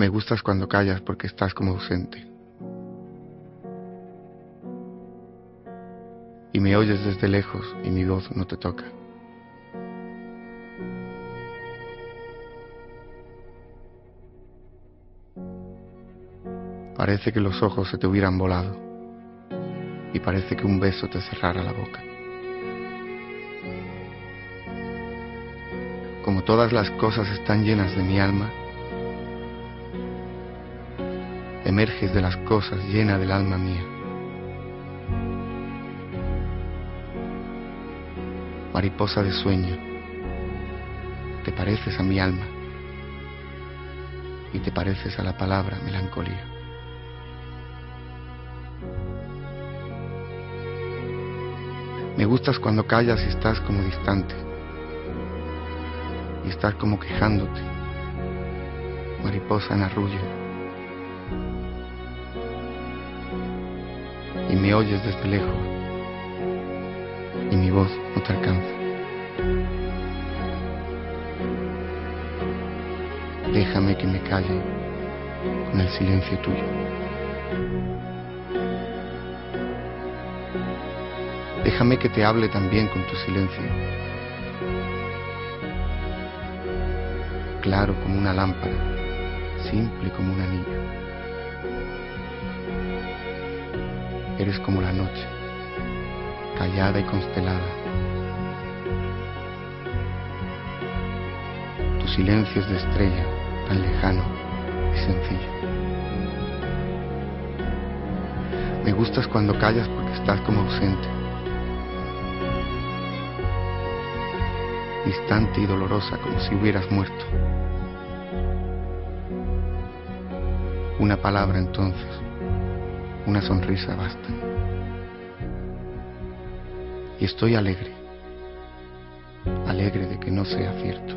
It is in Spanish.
Me gustas cuando callas porque estás como ausente. Y me oyes desde lejos y mi voz no te toca. Parece que los ojos se te hubieran volado y parece que un beso te cerrara la boca. Como todas las cosas están llenas de mi alma, emerges de las cosas llena del alma mía. Mariposa de sueño, te pareces a mi alma y te pareces a la palabra melancolía. Me gustas cuando callas y estás como distante y estás como quejándote, mariposa en arrullo. Me oyes desde lejos y mi voz no te alcanza. Déjame que me calle con el silencio tuyo. Déjame que te hable también con tu silencio. Claro como una lámpara, simple como un anillo. Eres como la noche, callada y constelada. Tu silencio es de estrella, tan lejano y sencillo. Me gustas cuando callas porque estás como ausente, distante y dolorosa como si hubieras muerto. Una palabra entonces una sonrisa basta. Y estoy alegre, alegre de que no sea cierto.